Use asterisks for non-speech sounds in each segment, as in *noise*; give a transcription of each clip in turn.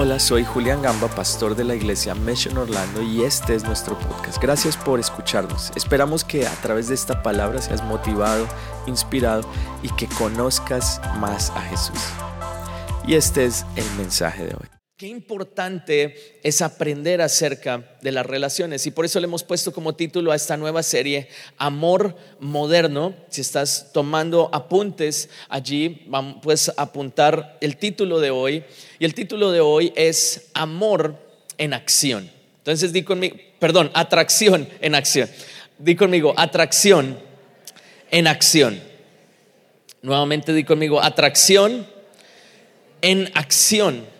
Hola, soy Julián Gamba, pastor de la iglesia Mission Orlando y este es nuestro podcast. Gracias por escucharnos. Esperamos que a través de esta palabra seas motivado, inspirado y que conozcas más a Jesús. Y este es el mensaje de hoy. Qué importante es aprender acerca de las relaciones y por eso le hemos puesto como título a esta nueva serie Amor Moderno. Si estás tomando apuntes allí, puedes apuntar el título de hoy y el título de hoy es Amor en acción. Entonces di conmigo, perdón, atracción en acción. Di conmigo, atracción en acción. Nuevamente di conmigo, atracción en acción.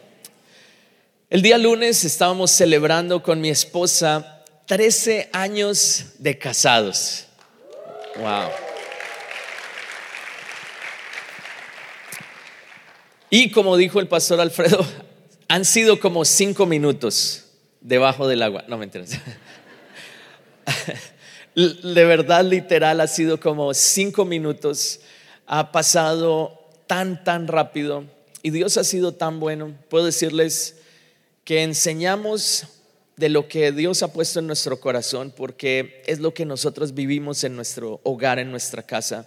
El día lunes estábamos celebrando con mi esposa 13 años de casados. Wow. Y como dijo el pastor Alfredo, *laughs* han sido como cinco minutos debajo del agua. No me entiendes. *laughs* De verdad, literal, ha sido como cinco minutos. Ha pasado tan, tan rápido. Y Dios ha sido tan bueno. Puedo decirles que enseñamos de lo que Dios ha puesto en nuestro corazón, porque es lo que nosotros vivimos en nuestro hogar, en nuestra casa.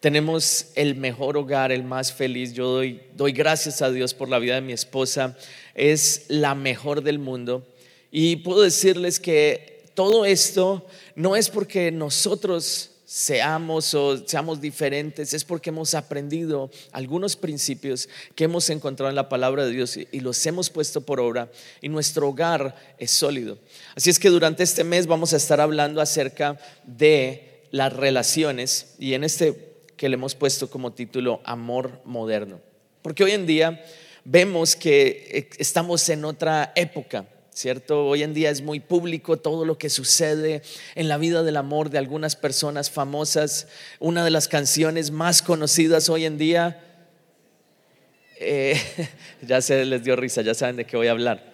Tenemos el mejor hogar, el más feliz. Yo doy, gracias a Dios por la vida de mi esposa. Es la mejor del mundo. Y puedo decirles que todo esto no es porque nosotros seamos o seamos diferentes, es porque hemos aprendido algunos principios que hemos encontrado en la palabra de Dios y los hemos puesto por obra y nuestro hogar es sólido. Así es que durante este mes vamos a estar hablando acerca de las relaciones y en este que le hemos puesto como título Amor Moderno. Porque hoy en día vemos que estamos en otra época ¿cierto? Hoy en día es muy público todo lo que sucede en la vida del amor de algunas personas famosas. Una de las canciones más conocidas hoy en día, eh, *laughs* ya se les dio risa, ya saben de qué voy a hablar.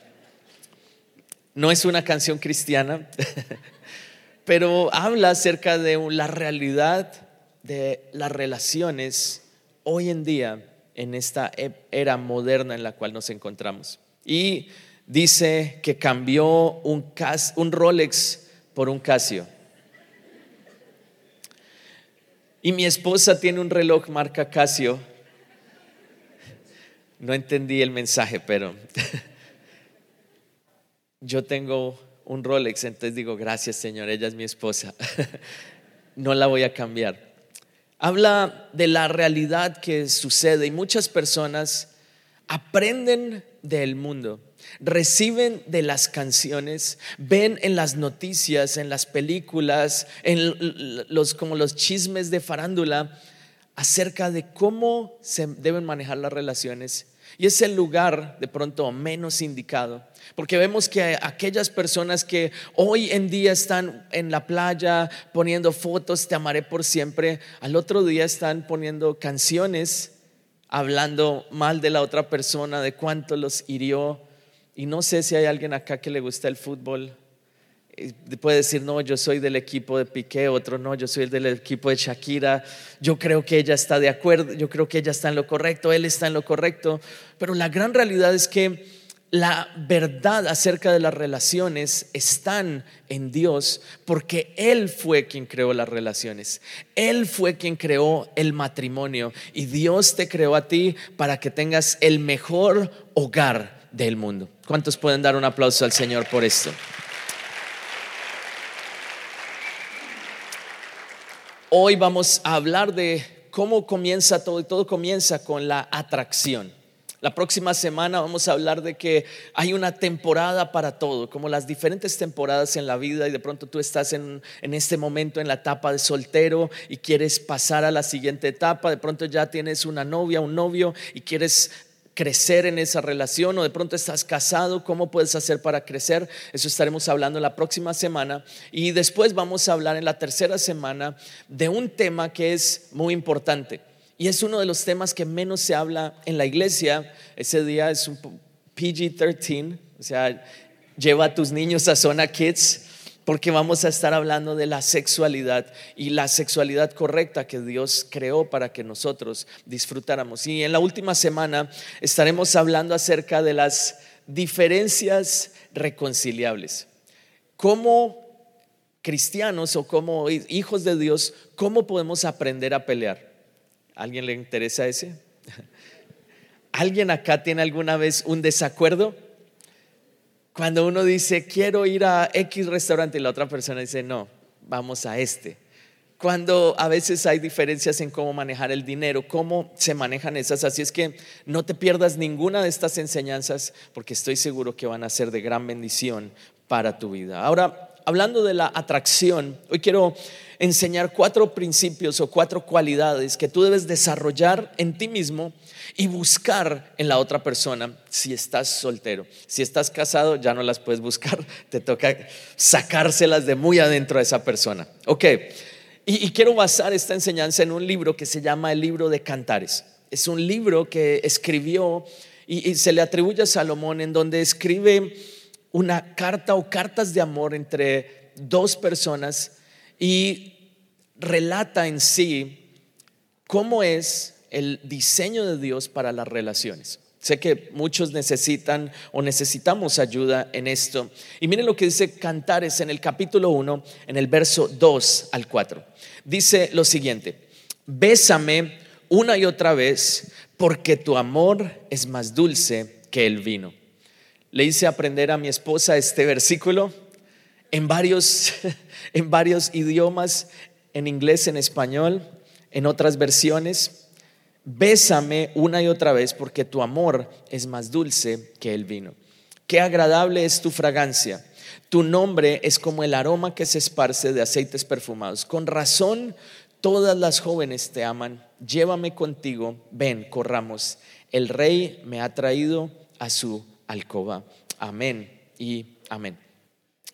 No es una canción cristiana, *laughs* pero habla acerca de la realidad de las relaciones hoy en día en esta e-, era moderna en la cual nos encontramos. Y dice que cambió un, Rolex por un Casio. Y mi esposa tiene un reloj marca Casio. No entendí el mensaje, pero *laughs* yo tengo un Rolex, entonces digo, gracias Señor, ella es mi esposa. *laughs* No la voy a cambiar. Habla de la realidad que sucede y muchas personas aprenden del mundo reciben de las canciones, ven en las noticias, en las películas, en los como los chismes de farándula acerca de cómo se deben manejar las relaciones. Y es el lugar de pronto menos indicado, porque vemos que aquellas personas que hoy en día están en la playa poniendo fotos, te amaré por siempre, al otro día están poniendo canciones hablando mal de la otra persona, de cuánto los hirió, y no sé si hay alguien acá que le gusta el fútbol. Puede decir, no, yo soy del equipo de Piqué, otro no, yo soy del equipo de Shakira. Yo creo que ella está de acuerdo, yo creo que ella está en lo correcto, él está en lo correcto. Pero la gran realidad es que la verdad acerca de las relaciones están en Dios porque Él fue quien creó las relaciones. Él fue quien creó el matrimonio y Dios te creó a ti para que tengas el mejor hogar del mundo. ¿Cuántos pueden dar un aplauso al Señor por esto? Hoy vamos a hablar de cómo comienza todo y todo comienza con la atracción. La próxima semana vamos a hablar de que hay una temporada para todo, como las diferentes temporadas en la vida y de pronto tú estás en, en, este momento en la etapa de soltero y quieres pasar a la siguiente etapa, de pronto ya tienes una novia, un novio y quieres crecer en esa relación o de pronto estás casado, ¿cómo puedes hacer para crecer? Eso estaremos hablando la próxima semana y después vamos a hablar en la tercera semana de un tema que es muy importante y es uno de los temas que menos se habla en la iglesia. Ese día es un PG-13, o sea, lleva a tus niños a zona kids porque vamos a estar hablando de la sexualidad y la sexualidad correcta que Dios creó para que nosotros disfrutáramos. Y en la última semana estaremos hablando acerca de las diferencias reconciliables. Como cristianos o como hijos de Dios, ¿cómo podemos aprender a pelear? ¿Alguien le interesa ese? *laughs* ¿Alguien acá tiene alguna vez un desacuerdo? Cuando uno dice, quiero ir a X restaurante y la otra persona dice, no, vamos a este. Cuando a veces hay diferencias en cómo manejar el dinero, cómo se manejan esas. Así es que no te pierdas ninguna de estas enseñanzas porque estoy seguro que van a ser de gran bendición para tu vida. Ahora, hablando de la atracción, hoy quiero enseñar cuatro principios o cuatro cualidades que tú debes desarrollar en ti mismo y buscar en la otra persona si estás soltero. Si estás casado, ya no las puedes buscar, *laughs* te toca sacárselas de muy adentro a esa persona. Ok, y, quiero basar esta enseñanza en un libro que se llama el libro de Cantares. Es un libro que escribió y se le atribuye a Salomón en donde escribe una carta o cartas de amor entre dos personas y relata en sí cómo es el diseño de Dios para las relaciones. Sé que muchos necesitan o necesitamos ayuda en esto. Y miren lo que dice Cantares en el capítulo 1, en el verso 2 al 4. Dice lo siguiente, bésame una y otra vez porque tu amor es más dulce que el vino. Le hice aprender a mi esposa este versículo en varios, en varios idiomas, en inglés, en español, en otras versiones. Bésame una y otra vez porque tu amor es más dulce que el vino. Qué agradable es tu fragancia. Tu nombre es como el aroma que se esparce de aceites perfumados. Con razón, todas las jóvenes te aman. Llévame contigo. Ven, corramos. El rey me ha traído a su alcoba. Amén y amén.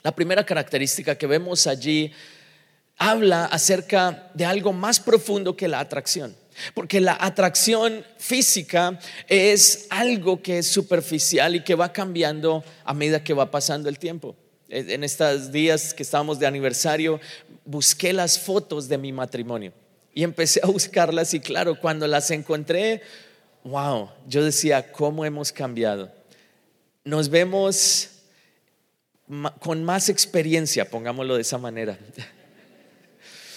La primera característica que vemos allí habla acerca de algo más profundo que la atracción. Porque la atracción física es algo que es superficial y que va cambiando a medida que va pasando el tiempo. En estos días que estábamos de aniversario, busqué las fotos de mi matrimonio y empecé a buscarlas y claro, cuando las encontré, wow, yo decía, ¿cómo hemos cambiado? Nos vemos con más experiencia, pongámoslo de esa manera.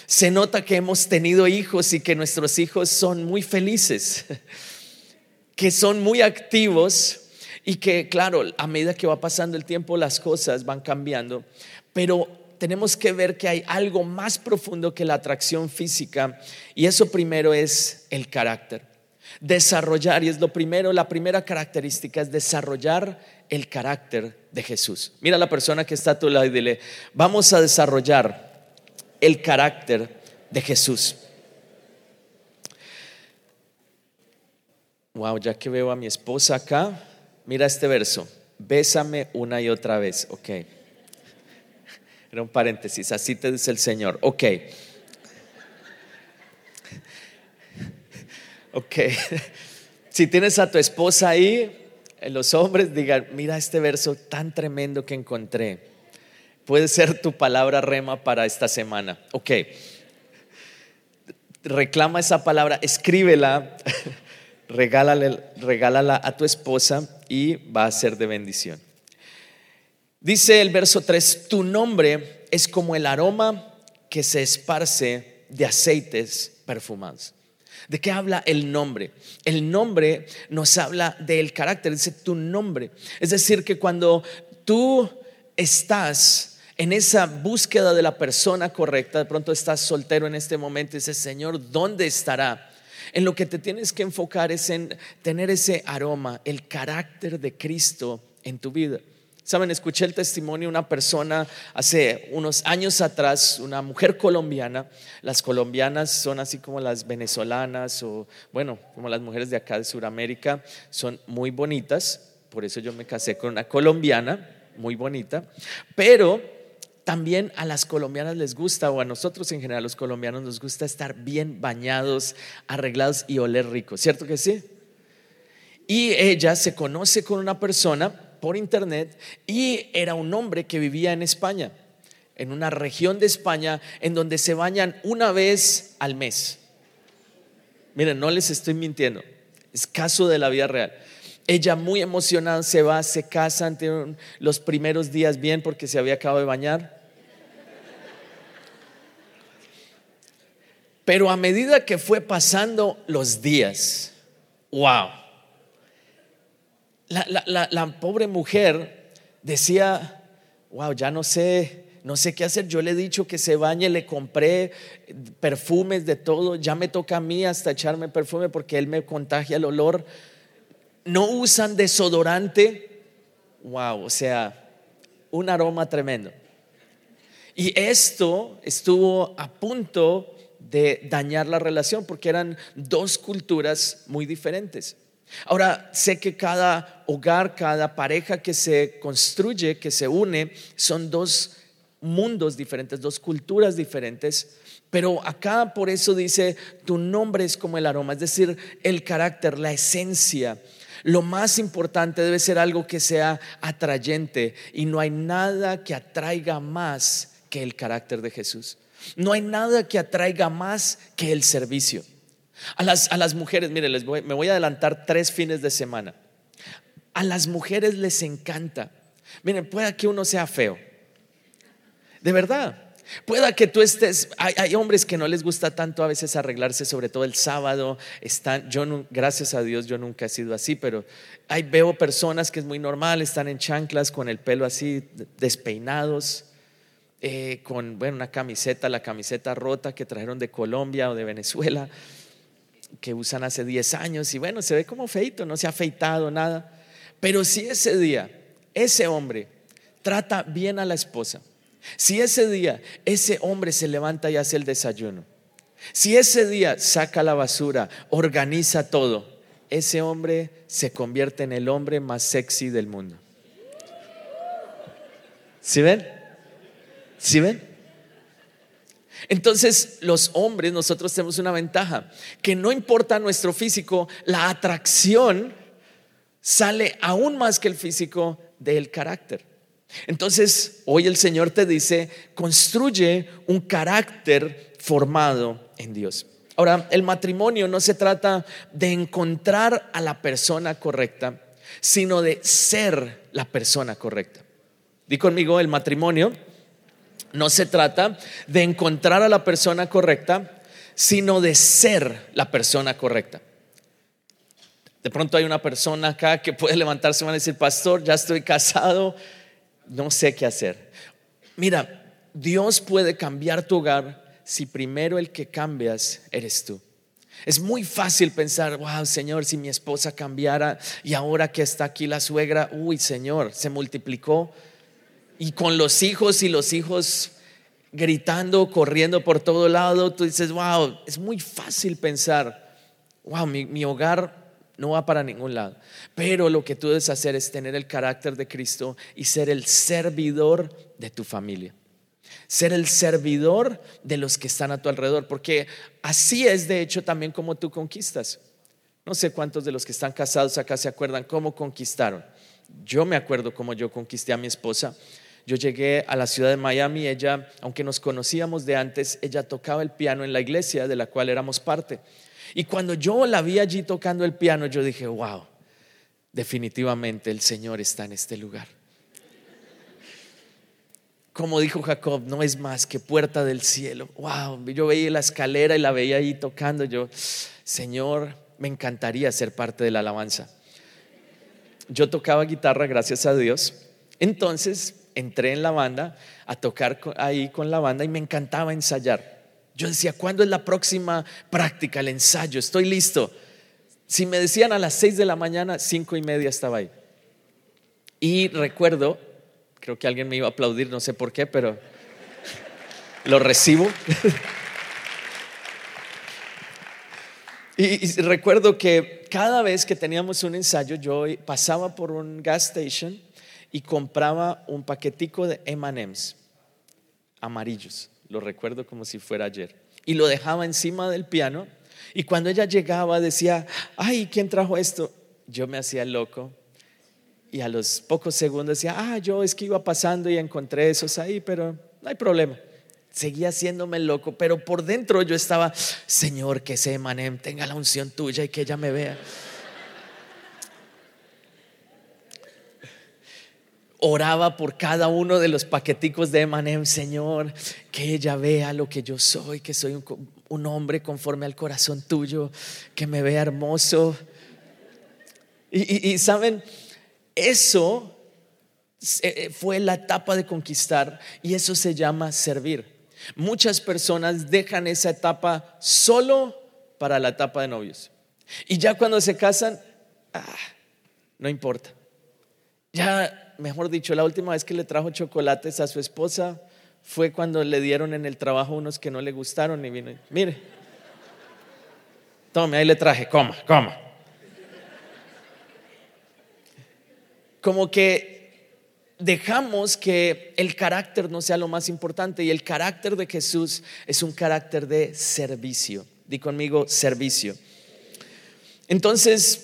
Se nota que hemos tenido hijos y que nuestros hijos son muy felices, que son muy activos y que, claro, a medida que va pasando el tiempo las cosas van cambiando, pero tenemos que ver que hay algo más profundo que la atracción física y eso primero es el carácter. Desarrollar, y es lo primero, la primera característica es desarrollar el carácter de Jesús. Mira a la persona que está a tu lado y dile, vamos a desarrollar el carácter de Jesús. Wow, ya que veo a mi esposa acá, mira este verso, bésame una y otra vez, ok. Era un paréntesis, así te dice el Señor, ok. Ok. *laughs* Si tienes a tu esposa ahí, los hombres digan, mira este verso tan tremendo que encontré. Puede ser tu palabra rema para esta semana. Ok. Reclama esa palabra, escríbela, *laughs* regálala a tu esposa y va a ser de bendición. Dice el verso 3, tu nombre es como el aroma que se esparce de aceites perfumados. ¿De qué habla el nombre? El nombre nos habla del carácter, dice tu nombre. Es decir, que cuando tú estás en esa búsqueda de la persona correcta, de pronto estás soltero en este momento y dices, Señor, ¿dónde estará? En lo que te tienes que enfocar es en tener ese aroma, el carácter de Cristo en tu vida. Saben, escuché el testimonio de una persona hace unos años atrás, una mujer colombiana. Las colombianas son así como las venezolanas o, bueno, como las mujeres de acá de Sudamérica, son muy bonitas. Por eso yo me casé con una colombiana, muy bonita. Pero también a las colombianas les gusta, o a nosotros en general, los colombianos nos gusta estar bien bañados, arreglados y oler rico. ¿Cierto que sí? Y ella se conoce con una persona por internet y era un hombre que vivía en España, en una región de España en donde se bañan una vez al mes. Miren, no les estoy mintiendo, es caso de la vida real. Ella muy emocionada se va, se casan, tienen los primeros días bien porque se había acabado de bañar. Pero a medida que fue pasando los días, wow, la, pobre mujer decía, wow, ya no sé, no sé qué hacer. Yo le he dicho que se bañe, le compré perfumes de todo, ya me toca a mí hasta echarme perfume porque él me contagia el olor. No usan desodorante, wow, o sea, un aroma tremendo. Y esto estuvo a punto de dañar la relación porque eran dos culturas muy diferentes. Ahora, sé que cada hogar, cada pareja que se construye, que se une, son dos mundos diferentes, dos culturas diferentes. Pero acá por eso dice, tu nombre es como el aroma, es decir, el carácter, la esencia. Lo más importante debe ser algo que sea atrayente y no hay nada que atraiga más que el carácter de Jesús. No hay nada que atraiga más que el servicio. A las, a las mujeres, mire, les me voy a adelantar tres fines de semana. A las mujeres les encanta. Miren, pueda que uno sea feo. De verdad. Pueda que tú estés, hay, hombres que no les gusta tanto a veces arreglarse, sobre todo el sábado. Están, yo gracias a Dios, yo nunca he sido así, pero hay, veo personas que es muy normal, están en chanclas con el pelo así despeinados eh, con bueno, una camiseta, la camiseta rota que trajeron de Colombia o de Venezuela, que usan hace 10 años y bueno, se ve como feito, no se ha afeitado nada. Pero si ese día ese hombre trata bien a la esposa, si ese día ese hombre se levanta y hace el desayuno, si ese día saca la basura, organiza todo, ese hombre se convierte en el hombre más sexy del mundo. ¿Sí ven? ¿Sí ven? Entonces los hombres, nosotros tenemos una ventaja, que no importa nuestro físico, la atracción sale aún más que el físico del carácter. Entonces, hoy el Señor te dice, construye un carácter formado en Dios. Ahora, el matrimonio no se trata de encontrar a la persona correcta, sino de ser la persona correcta. Di conmigo, el matrimonio no se trata de encontrar a la persona correcta, sino de ser la persona correcta. De pronto hay una persona acá que puede levantarse y decir, pastor, ya estoy casado, no sé qué hacer. Mira, Dios puede cambiar tu hogar si primero el que cambias eres tú. Es muy fácil pensar, wow, Señor, si mi esposa cambiara y ahora que está aquí la suegra, uy, Señor, se multiplicó y con los hijos y los hijos gritando, corriendo por todo lado, tú dices, wow, es muy fácil pensar, wow, mi, hogar no va para ningún lado. Pero lo que tú debes hacer es tener el carácter de Cristo y ser el servidor de tu familia. Ser el servidor de los que están a tu alrededor, porque así es de hecho también como tú conquistas. No sé cuántos de los que están casados acá se acuerdan cómo conquistaron. Yo me acuerdo cómo yo conquisté a mi esposa. Yo llegué a la ciudad de Miami, ella, aunque nos conocíamos de antes, ella tocaba el piano en la iglesia de la cual éramos parte. Y cuando yo la vi allí tocando el piano, yo dije, wow, definitivamente el Señor está en este lugar. Como dijo Jacob, no es más que puerta del cielo. Wow, yo veía la escalera y la veía ahí tocando. Yo, Señor, me encantaría ser parte de la alabanza. Yo tocaba guitarra, gracias a Dios. Entonces, entré en la banda a tocar ahí con la banda y me encantaba ensayar. Yo decía, ¿cuándo es la próxima práctica, el ensayo? Estoy listo. Si me decían a las seis de la mañana, cinco y media estaba ahí. Y recuerdo, creo que alguien me iba a aplaudir, no sé por qué, pero *laughs* lo recibo. *laughs* y, y recuerdo que cada vez que teníamos un ensayo, yo pasaba por un gas station y compraba un paquetico de MMs amarillos, lo recuerdo como si fuera ayer, y lo dejaba encima del piano y cuando ella llegaba decía, ay, ¿quién trajo esto? Yo me hacía loco y a los pocos segundos decía, ah, yo es que iba pasando y encontré esos ahí, pero no hay problema. Seguía haciéndome loco, pero por dentro yo estaba, Señor, que ese Emanem tenga la unción tuya y que ella me vea. Oraba por cada uno de los paqueticos de Emanem, Señor, que ella vea lo que yo soy, que soy un, hombre conforme al corazón tuyo, que me vea hermoso. y saben, eso eh, fue la etapa de conquistar y eso se llama servir. Muchas personas dejan esa etapa solo para la etapa de novios. Y ya cuando se casan, ah, no importa. Ya, mejor dicho, la última vez que le trajo chocolates a su esposa fue cuando le dieron en el trabajo unos que no le gustaron y vino, mire, tome, ahí le traje, coma, coma. Como que dejamos que el carácter no sea lo más importante y el carácter de Jesús es un carácter de servicio. Di conmigo, servicio. Entonces,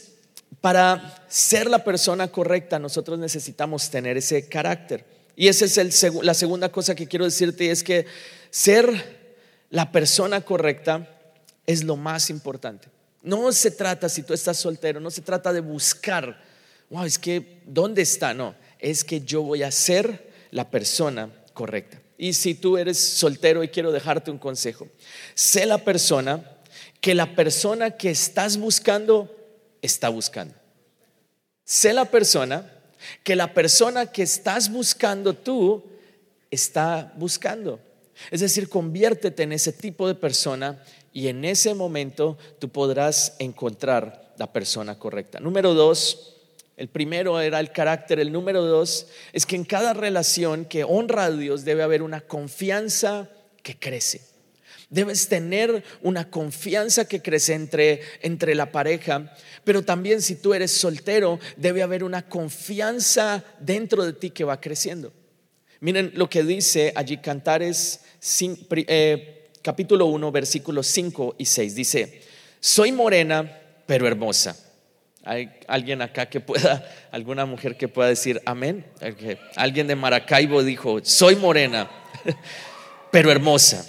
para ser la persona correcta, nosotros necesitamos tener ese carácter. Y esa es la segunda cosa que quiero decirte, es que ser la persona correcta es lo más importante. No se trata, si tú estás soltero, no se trata de buscar, wow, es que, ¿dónde está? No, es que yo voy a ser la persona correcta. Y si tú eres soltero y quiero dejarte un consejo, sé la persona que la persona que estás buscando está buscando. Sé la persona que la persona que estás buscando tú está buscando. Es decir, conviértete en ese tipo de persona y en ese momento tú podrás encontrar la persona correcta. Número dos, el primero era el carácter. El número dos es que en cada relación que honra a Dios debe haber una confianza que crece. Debes tener una confianza que crece entre, entre la pareja, pero también si tú eres soltero, debe haber una confianza dentro de ti que va creciendo. Miren lo que dice allí Cantares eh, capítulo 1, versículos 5 y 6. Dice, soy morena, pero hermosa ¿Hay alguien acá que pueda, alguna mujer que pueda decir amén? Alguien de Maracaibo dijo, soy morena, *laughs* pero hermosa.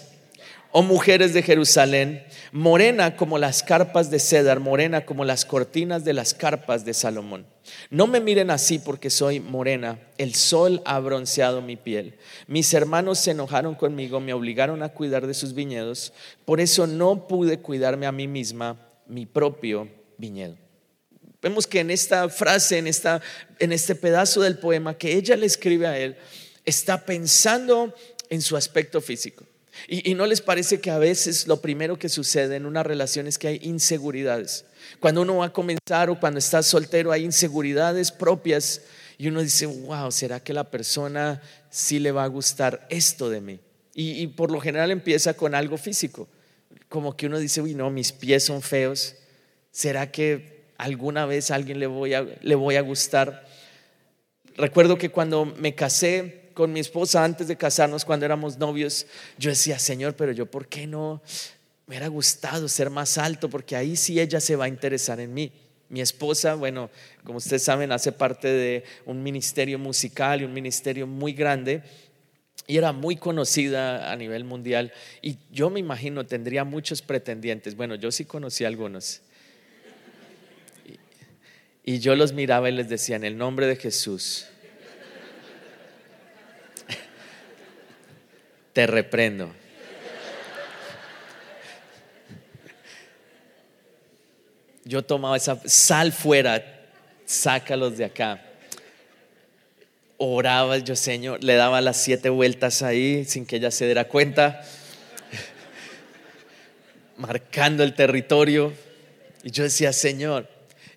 Oh mujeres de Jerusalén, morena como las carpas de cedar, morena como las cortinas de las carpas de Salomón. No me miren así porque soy morena, el sol ha bronceado mi piel. Mis hermanos se enojaron conmigo, me obligaron a cuidar de sus viñedos, por eso no pude cuidarme a mí misma, mi propio viñedo. Vemos que en esta frase, en, esta, en este pedazo del poema que ella le escribe a él, está pensando en su aspecto físico. Y, no les parece que a veces lo primero que sucede en una relación es que hay inseguridades. Cuando uno va a comenzar o cuando está soltero hay inseguridades propias y uno dice, wow, ¿será que la persona sí le va a gustar esto de mí? Y, por lo general empieza con algo físico, como que uno dice, uy, no, mis pies son feos. ¿Será que alguna vez a alguien le voy a, le voy a gustar. Recuerdo que cuando me casé con mi esposa, antes de casarnos, cuando éramos novios, yo decía, Señor, pero yo, ¿por qué no me hubiera gustado ser más alto? Porque ahí sí ella se va a interesar en mí. Mi esposa, bueno, como ustedes saben, hace parte de un ministerio musical y un ministerio muy grande y era muy conocida a nivel mundial. Y yo me imagino tendría muchos pretendientes. Bueno, yo sí conocí algunos. Y yo los miraba y les decía, en el nombre de Jesús, te reprendo. Yo tomaba esa, sal fuera, sácalos de acá. Oraba yo, Señor, le daba las siete vueltas ahí sin que ella se diera cuenta, marcando el territorio. Y yo decía, Señor,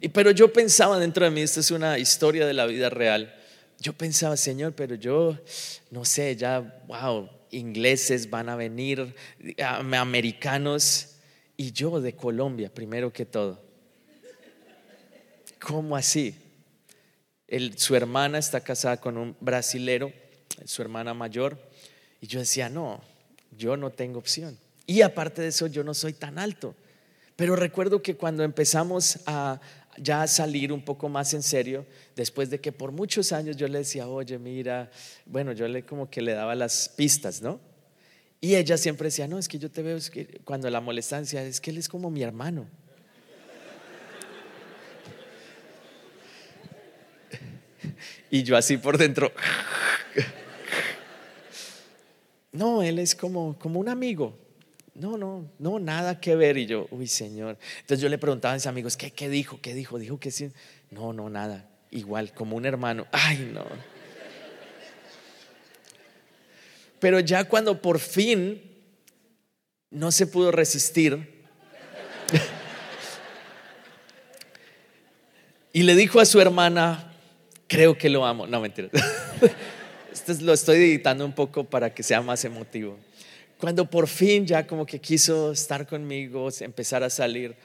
y pero yo pensaba dentro de mí, esta es una historia de la vida real. Yo pensaba, Señor, pero yo no sé, ya, wow, ingleses van a venir, americanos, y yo de Colombia, primero que todo. ¿Cómo así? su hermana está casada con un brasilero, su hermana mayor, y yo decía, no, yo no tengo opción. Y aparte de eso, yo no soy tan alto. Pero recuerdo que cuando empezamos a, ya salir un poco más en serio, después de que por muchos años yo le decía, oye, mira, bueno, yo le como que le daba las pistas, ¿no? Y ella siempre decía, no, es que yo te veo, es que cuando la molestancia, es que él es como mi hermano. Y yo así por dentro. *laughs* No, él es como, como un amigo. No, no, no, nada que ver. Y yo, uy, Señor. Entonces yo le preguntaba a mis amigos, ¿qué, qué dijo? ¿Qué dijo? Dijo que sí. No, no, nada. Igual, como un hermano. *laughs* Ay, no. Pero ya cuando por fin no se pudo resistir *laughs* y le dijo a su hermana, creo que lo amo. No, mentira. *laughs* Esto lo estoy editando un poco para que sea más emotivo. Cuando por fin ya como que quiso estar conmigo, empezar a salir,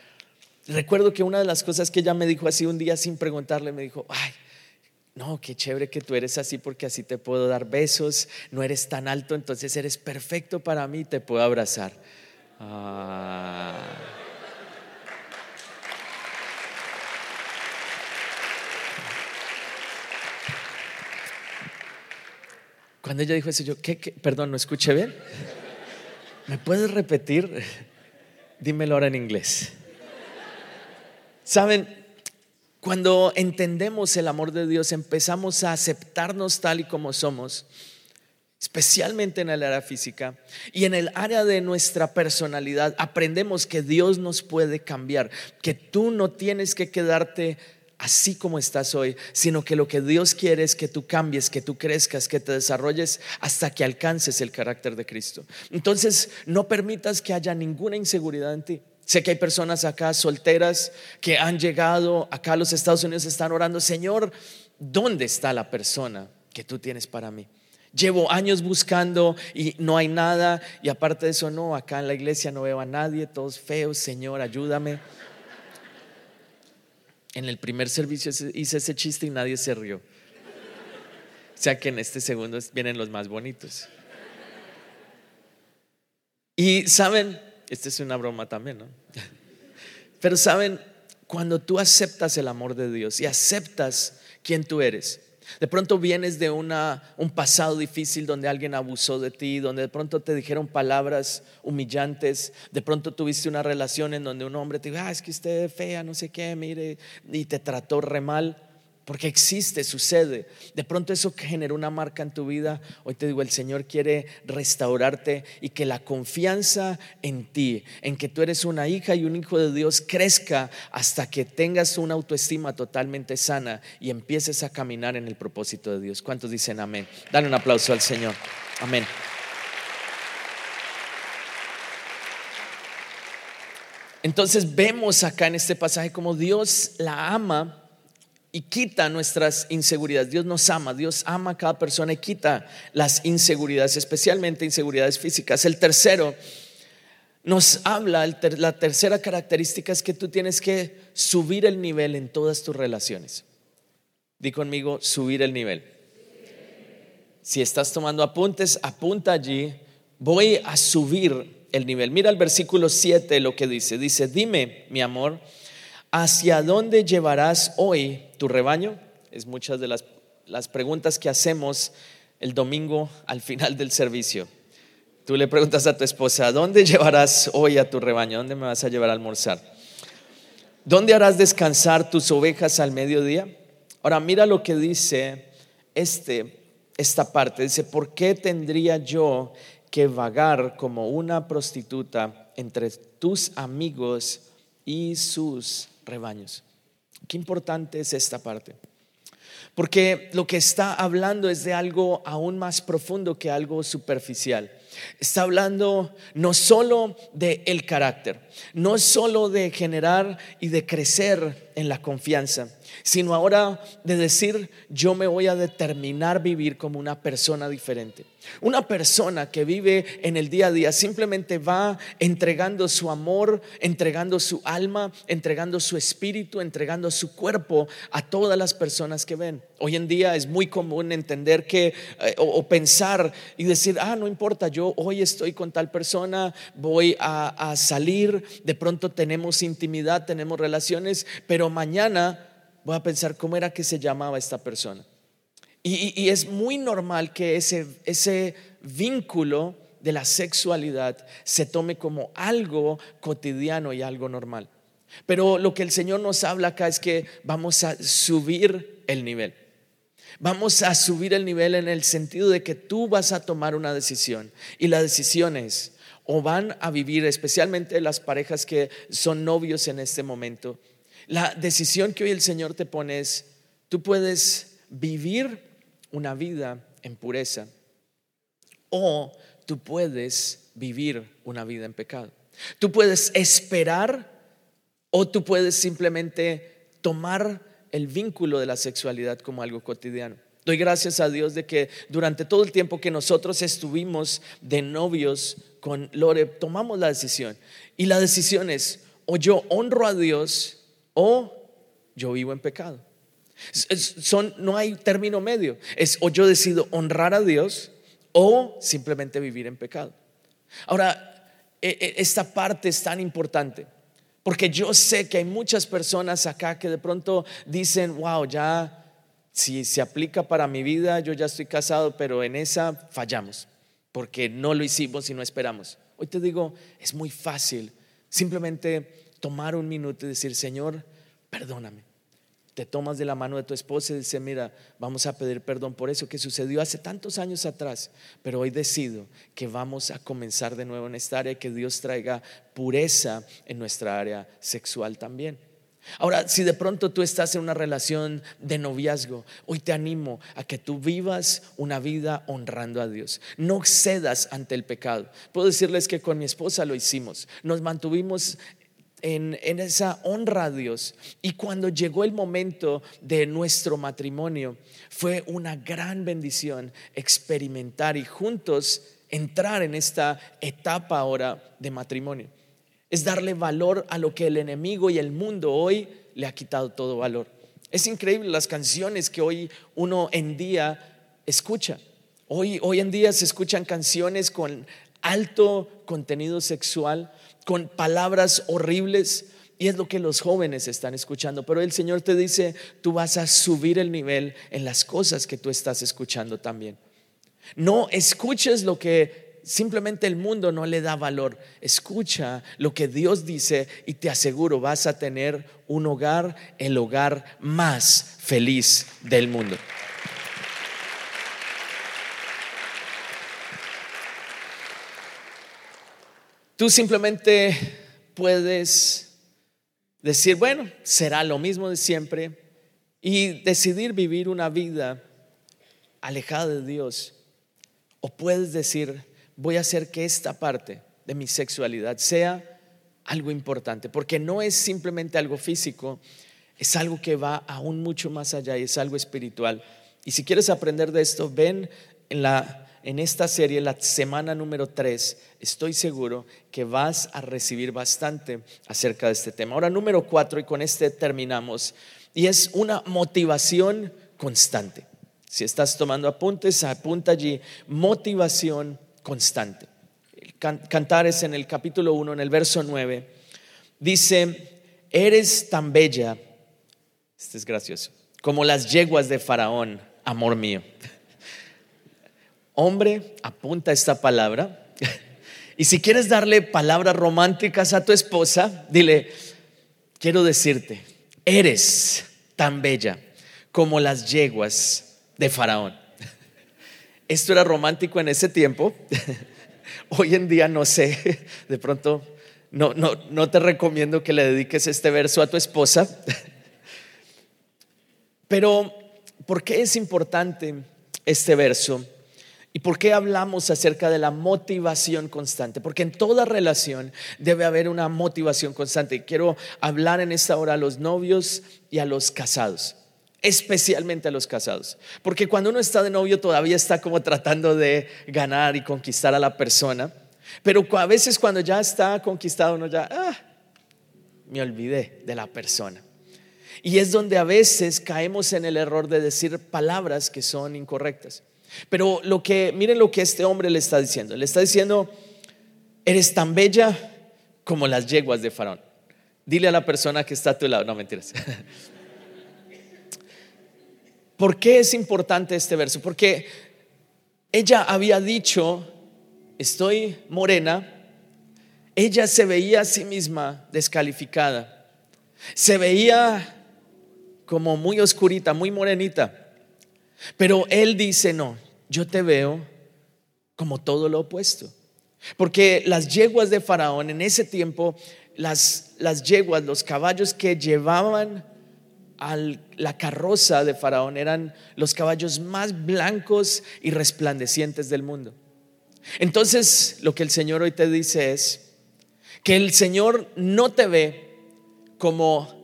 recuerdo que una de las cosas que ella me dijo así un día sin preguntarle, me dijo, ay, no, qué chévere que tú eres así porque así te puedo dar besos, no eres tan alto, entonces eres perfecto para mí, te puedo abrazar. Ah. Cuando ella dijo eso, yo, ¿qué, Perdón, ¿no escuché bien? ¿Me puedes repetir? *laughs* Dímelo ahora en inglés. Saben, cuando entendemos el amor de Dios, empezamos a aceptarnos tal y como somos, especialmente en el área física y en el área de nuestra personalidad, aprendemos que Dios nos puede cambiar, que tú no tienes que quedarte así como estás hoy, sino que lo que Dios quiere es que tú cambies, que tú crezcas, que te desarrolles hasta que alcances el carácter de Cristo. Entonces, no permitas que haya ninguna inseguridad en ti. Sé que hay personas acá solteras que han llegado acá a los Estados Unidos, están orando, Señor, ¿dónde está la persona que tú tienes para mí? Llevo años buscando y no hay nada. Y aparte de eso, no, acá en la iglesia no veo a nadie, todos feos, Señor, ayúdame. En el primer servicio hice ese chiste y nadie se rió. O sea que en este segundo vienen los más bonitos. Y saben, esta es una broma también, ¿no? Pero saben, cuando tú aceptas el amor de Dios y aceptas quién tú eres, de pronto vienes de una, un pasado difícil donde alguien abusó de ti, donde de pronto te dijeron palabras humillantes, de pronto tuviste una relación en donde un hombre te dijo, ah, es que usted es fea, no sé qué, mire, y te trató re mal porque existe, sucede. De pronto eso generó una marca en tu vida. Hoy te digo, el Señor quiere restaurarte y que la confianza en ti, en que tú eres una hija y un hijo de Dios, crezca hasta que tengas una autoestima totalmente sana y empieces a caminar en el propósito de Dios. ¿Cuántos dicen amén? Dale un aplauso al Señor. Amén. Entonces vemos acá en este pasaje como Dios la ama y quita nuestras inseguridades. Dios nos ama, Dios ama a cada persona y quita las inseguridades, especialmente inseguridades físicas. El tercero nos habla, la tercera característica es que tú tienes que subir el nivel en todas tus relaciones. Di conmigo, subir el nivel. Si estás tomando apuntes, apunta allí. Voy a subir el nivel. Mira el versículo 7 lo que dice. Dice, dime, mi amor, ¿hacia dónde llevarás hoy tu rebaño? Es muchas de las, las preguntas que hacemos el domingo al final del servicio. Tú le preguntas a tu esposa, ¿dónde llevarás hoy a tu rebaño? ¿Dónde me vas a llevar a almorzar? ¿Dónde harás descansar tus ovejas al mediodía? Ahora mira lo que dice este, esta parte. Dice, ¿por qué tendría yo que vagar como una prostituta entre tus amigos y sus rebaños? Qué importante es esta parte. Porque lo que está hablando es de algo aún más profundo que algo superficial. Está hablando no solo de el carácter, no solo de generar y de crecer en la confianza, sino ahora de decir, yo me voy a determinar vivir como una persona diferente. Una persona que vive en el día a día simplemente va entregando su amor, entregando su alma, entregando su espíritu, entregando su cuerpo a todas las personas que ven. Hoy en día es muy común entender que eh, o, pensar y decir, ah, no importa, yo hoy estoy con tal persona, voy a salir, de pronto tenemos intimidad, tenemos relaciones, pero mañana voy a pensar cómo era que se llamaba esta persona. Y, es muy normal que ese, ese vínculo de la sexualidad se tome como algo cotidiano y algo normal. Pero lo que el Señor nos habla acá es que vamos a subir el nivel. Vamos a subir el nivel en el sentido de que tú vas a tomar una decisión y la decisión es o van a vivir, especialmente las parejas que son novios en este momento. La decisión que hoy el Señor te pone es, tú puedes vivir una vida en pureza o tú puedes vivir una vida en pecado. Tú puedes esperar o tú puedes simplemente tomar el vínculo de la sexualidad como algo cotidiano. Doy gracias a Dios de que durante todo el tiempo que nosotros estuvimos de novios con Lore, tomamos la decisión. Y la decisión es, o yo honro a Dios o yo vivo en pecado. Son, no hay término medio. Es o yo decido honrar a Dios o simplemente vivir en pecado. Ahora, e, e, esta parte es tan importante porque yo sé que hay muchas personas acá que de pronto dicen, wow, ya si se aplica para mi vida, yo ya estoy casado, pero en esa fallamos, porque no lo hicimos y no esperamos. Hoy te digo, es muy fácil simplemente tomar un minuto y decir, Señor, perdóname te tomas de la mano de tu esposa y dices, mira, vamos a pedir perdón por eso que sucedió hace tantos años atrás, pero hoy decido que vamos a comenzar de nuevo en esta área y que Dios traiga pureza en nuestra área sexual también. Ahora, si de pronto tú estás en una relación de noviazgo, hoy te animo a que tú vivas una vida honrando a Dios. No cedas ante el pecado. Puedo decirles que con mi esposa lo hicimos. Nos mantuvimos en, esa honra a Dios. Y cuando llegó el momento de nuestro matrimonio, fue una gran bendición experimentar y juntos entrar en esta etapa ahora de matrimonio. Es darle valor a lo que el enemigo y el mundo hoy le ha quitado todo valor. Es increíble las canciones que hoy uno en día escucha. Hoy, hoy en día se escuchan canciones con alto contenido sexual, con palabras horribles. Y es lo que los jóvenes están escuchando. Pero el Señor te dice, tú vas a subir el nivel en las cosas que tú estás escuchando también. No escuches lo que simplemente el mundo no le da valor. Escucha lo que Dios dice y te aseguro vas a tener un hogar, el hogar más feliz del mundo. Tú simplemente puedes decir, bueno, será lo mismo de siempre y decidir vivir una vida alejada de Dios. O puedes decir, voy a hacer que esta parte de mi sexualidad sea algo importante, porque no es simplemente algo físico, es algo que va aún mucho más allá y es algo espiritual. Y si quieres aprender de esto, ven en la en esta serie, la semana número 3, estoy seguro que vas a recibir bastante acerca de este tema. Ahora, número 4, y con este terminamos, y es una motivación constante. Si estás tomando apuntes, apunta allí, motivación constante. Cantar es en el capítulo 1, en el verso 9, dice, eres tan bella, este es gracioso, como las yeguas de Faraón, amor mío. Hombre, apunta esta palabra. *laughs* Y si quieres darle palabras románticas a tu esposa, dile, quiero decirte, eres tan bella como las yeguas de Faraón. *laughs* Esto era romántico en ese tiempo. *laughs* Hoy en día no sé, de pronto no, no, no te recomiendo que le dediques este verso a tu esposa. Pero, ¿por qué es importante este verso? ¿Y por qué hablamos acerca de la motivación constante? Porque en toda relación debe haber una motivación constante. Quiero hablar en esta hora a los novios y a los casados, especialmente a los casados. Porque cuando uno está de novio todavía está como tratando de ganar y conquistar a la persona. Pero a veces cuando ya está conquistado uno ya, ah, me olvidé de la persona. Y es donde a veces caemos en el error de decir palabras que son incorrectas. Pero lo que, miren lo que este hombre le está diciendo. Le está diciendo, eres tan bella como las yeguas de Faraón. Dile a la persona que está a tu lado, no mentiras. *laughs* ¿Por qué es importante este verso? Porque ella había dicho, estoy morena, ella se veía a sí misma descalificada, se veía como muy oscurita, muy morenita. Pero Él dice, no, yo te veo como todo lo opuesto. Porque las yeguas de Faraón en ese tiempo, las, las yeguas, los caballos que llevaban a la carroza de Faraón eran los caballos más blancos y resplandecientes del mundo. Entonces, lo que el Señor hoy te dice es que el Señor no te ve como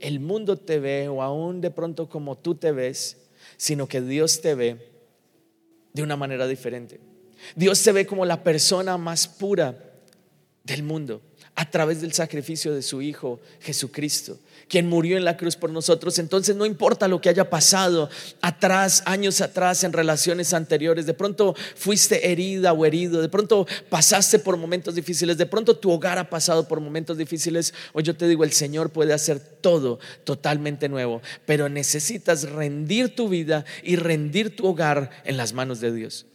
el mundo te ve o aún de pronto como tú te ves, sino que Dios te ve de una manera diferente. Dios te ve como la persona más pura del mundo a través del sacrificio de su Hijo Jesucristo, quien murió en la cruz por nosotros. Entonces no importa lo que haya pasado atrás, años atrás, en relaciones anteriores, de pronto fuiste herida o herido, de pronto pasaste por momentos difíciles, de pronto tu hogar ha pasado por momentos difíciles, hoy yo te digo, el Señor puede hacer todo totalmente nuevo, pero necesitas rendir tu vida y rendir tu hogar en las manos de Dios.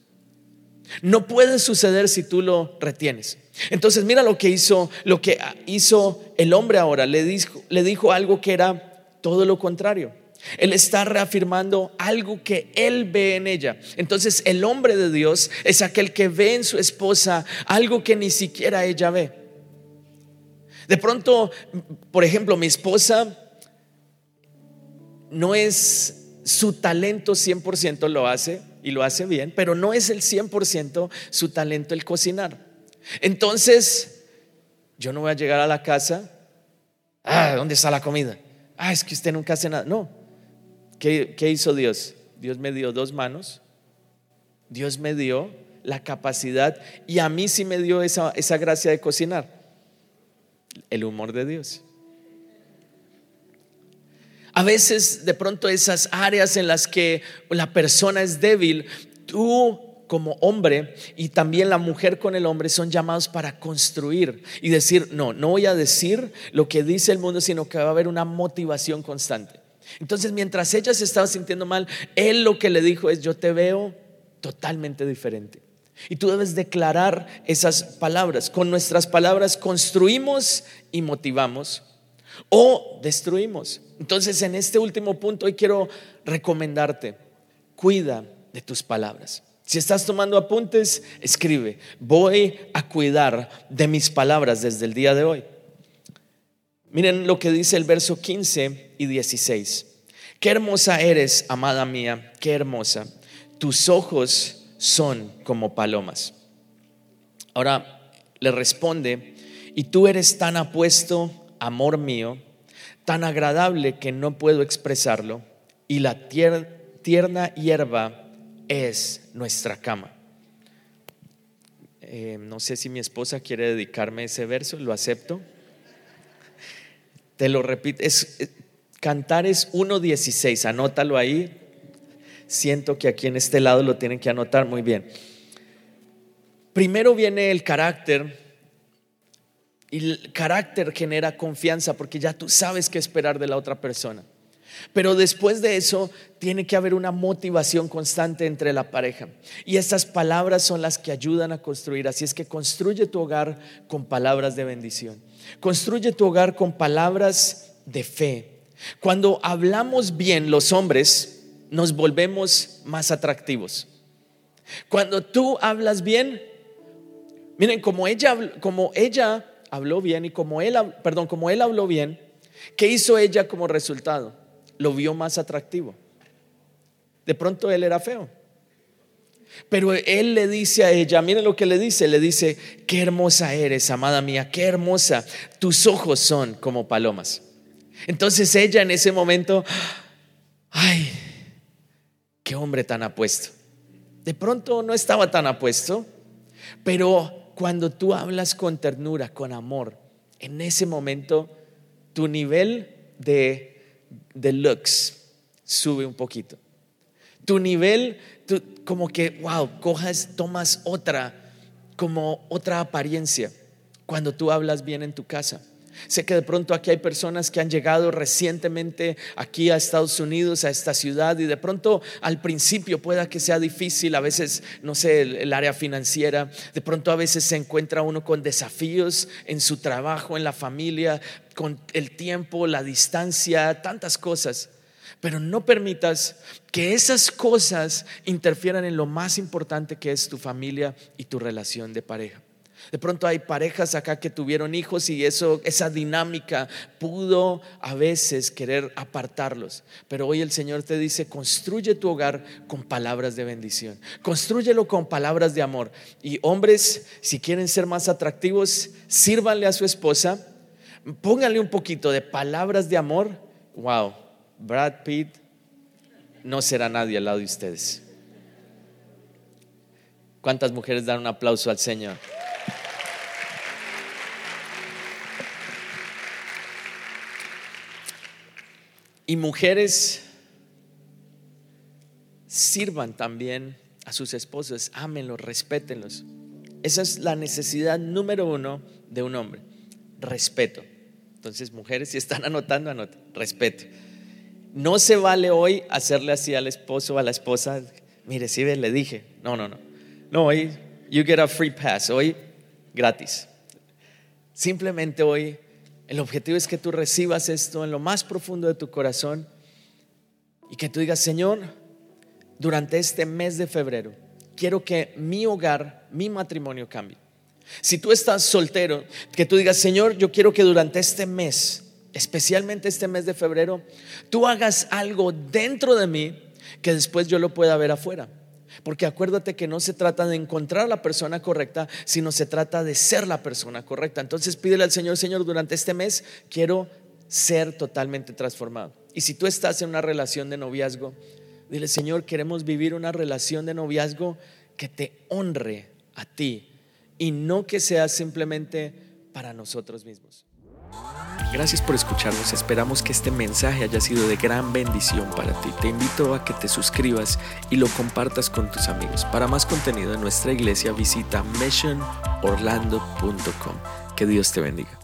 No puede suceder si tú lo retienes. Entonces mira lo que hizo, lo que hizo el hombre ahora. Le dijo, le dijo algo que era todo lo contrario. Él está reafirmando algo que él ve en ella. Entonces el hombre de Dios es aquel que ve en su esposa algo que ni siquiera ella ve. De pronto, por ejemplo, mi esposa no es su talento 100% lo hace y lo hace bien, pero no es el 100% su talento el cocinar. Entonces, yo no voy a llegar a la casa, ah, ¿dónde está la comida? Ah, es que usted nunca hace nada. No. ¿Qué, qué hizo Dios? Dios me dio dos manos, Dios me dio la capacidad y a mí sí me dio esa, esa gracia de cocinar. El humor de Dios. A veces de pronto esas áreas en las que la persona es débil, tú como hombre y también la mujer con el hombre son llamados para construir y decir, no, no voy a decir lo que dice el mundo, sino que va a haber una motivación constante. Entonces, mientras ella se estaba sintiendo mal, él lo que le dijo es, yo te veo totalmente diferente. Y tú debes declarar esas palabras. Con nuestras palabras construimos y motivamos o destruimos. Entonces, en este último punto, hoy quiero recomendarte, cuida de tus palabras. Si estás tomando apuntes, escribe, voy a cuidar de mis palabras desde el día de hoy. Miren lo que dice el verso 15 y 16. Qué hermosa eres, amada mía, qué hermosa. Tus ojos son como palomas. Ahora le responde, y tú eres tan apuesto, amor mío, tan agradable que no puedo expresarlo, y la tierna hierba es nuestra cama. Eh, no sé si mi esposa quiere dedicarme ese verso, lo acepto. Te lo repito, es, eh, es 1.16, anótalo ahí. Siento que aquí en este lado lo tienen que anotar muy bien. Primero viene el carácter, y el carácter genera confianza porque ya tú sabes qué esperar de la otra persona. Pero después de eso tiene que haber una motivación constante entre la pareja. Y estas palabras son las que ayudan a construir. Así es que construye tu hogar con palabras de bendición. Construye tu hogar con palabras de fe. Cuando hablamos bien los hombres, nos volvemos más atractivos. Cuando tú hablas bien, miren, como ella, como ella habló bien y como él, perdón, como él habló bien, ¿qué hizo ella como resultado? Lo vio más atractivo. De pronto él era feo. Pero él le dice a ella, miren lo que le dice, le dice, qué hermosa eres, amada mía, qué hermosa, tus ojos son como palomas. Entonces ella en ese momento, ay, qué hombre tan apuesto. De pronto no estaba tan apuesto, pero cuando tú hablas con ternura, con amor, en ese momento tu nivel de, de looks sube un poquito. Tu nivel, como que, wow, cojas, tomas otra, como otra apariencia cuando tú hablas bien en tu casa. Sé que de pronto aquí hay personas que han llegado recientemente aquí a Estados Unidos, a esta ciudad, y de pronto al principio pueda que sea difícil, a veces, no sé, el, área financiera, de pronto a veces se encuentra uno con desafíos en su trabajo, en la familia, con el tiempo, la distancia, tantas cosas. Pero no permitas que esas cosas interfieran en lo más importante que es tu familia y tu relación de pareja. De pronto hay parejas acá que tuvieron hijos y eso, esa dinámica pudo a veces querer apartarlos. Pero hoy el Señor te dice, construye tu hogar con palabras de bendición. Construyelo con palabras de amor. Y hombres, si quieren ser más atractivos, sírvanle a su esposa, pónganle un poquito de palabras de amor. Wow, Brad Pitt no será nadie al lado de ustedes. ¿Cuántas mujeres dan un aplauso al Señor? Y mujeres sirvan también a sus esposos, ámenlos, respétenlos. Esa es la necesidad número uno de un hombre, respeto. Entonces, mujeres, si están anotando, anoten, respeto. No se vale hoy hacerle así al esposo o a la esposa, mire, si le dije, no, no, no. No, hoy, you get a free pass, hoy gratis. Simplemente hoy el objetivo es que tú recibas esto en lo más profundo de tu corazón y que tú digas, Señor, durante este mes de febrero, quiero que mi hogar, mi matrimonio cambie. Si tú estás soltero, que tú digas, Señor, yo quiero que durante este mes, especialmente este mes de febrero, tú hagas algo dentro de mí que después yo lo pueda ver afuera. Porque acuérdate que no se trata de encontrar la persona correcta, sino se trata de ser la persona correcta. Entonces pídele al Señor, Señor, durante este mes quiero ser totalmente transformado. Y si tú estás en una relación de noviazgo, dile, Señor, queremos vivir una relación de noviazgo que te honre a ti y no que sea simplemente para nosotros mismos. Gracias por escucharnos. Esperamos que este mensaje haya sido de gran bendición para ti. Te invito a que te suscribas y lo compartas con tus amigos. Para más contenido en nuestra iglesia visita missionorlando.com. Que Dios te bendiga.